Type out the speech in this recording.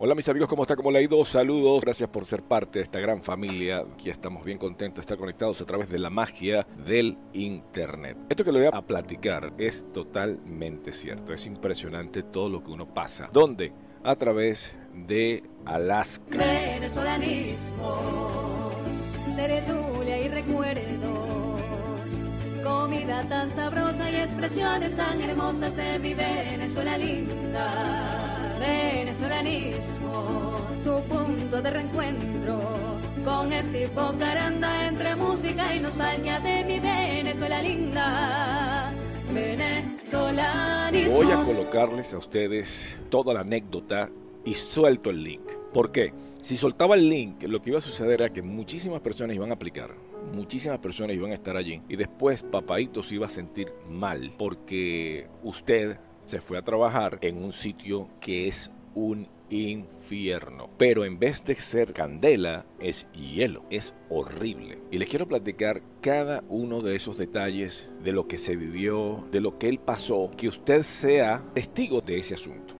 Hola mis amigos, ¿cómo está? ¿Cómo le ha ido? Saludos, gracias por ser parte de esta gran familia. Aquí estamos bien contentos de estar conectados a través de la magia del Internet. Esto que le voy a platicar es totalmente cierto. Es impresionante todo lo que uno pasa. ¿Dónde? A través de Alaska. Venezolanismos, tertulia y recuerdos. Comida tan sabrosa y expresiones tan hermosas de mi Venezuela linda. Venezolanismo, su punto de reencuentro con este Caranda entre música y nostalgia de mi Venezuela linda. Venezolanismo. Voy a colocarles a ustedes toda la anécdota y suelto el link. ¿Por qué? Si soltaba el link, lo que iba a suceder era que muchísimas personas iban a aplicar, muchísimas personas iban a estar allí y después Papaito se iba a sentir mal porque usted se fue a trabajar en un sitio que es un infierno. Pero en vez de ser candela, es hielo. Es horrible. Y les quiero platicar cada uno de esos detalles de lo que se vivió, de lo que él pasó, que usted sea testigo de ese asunto.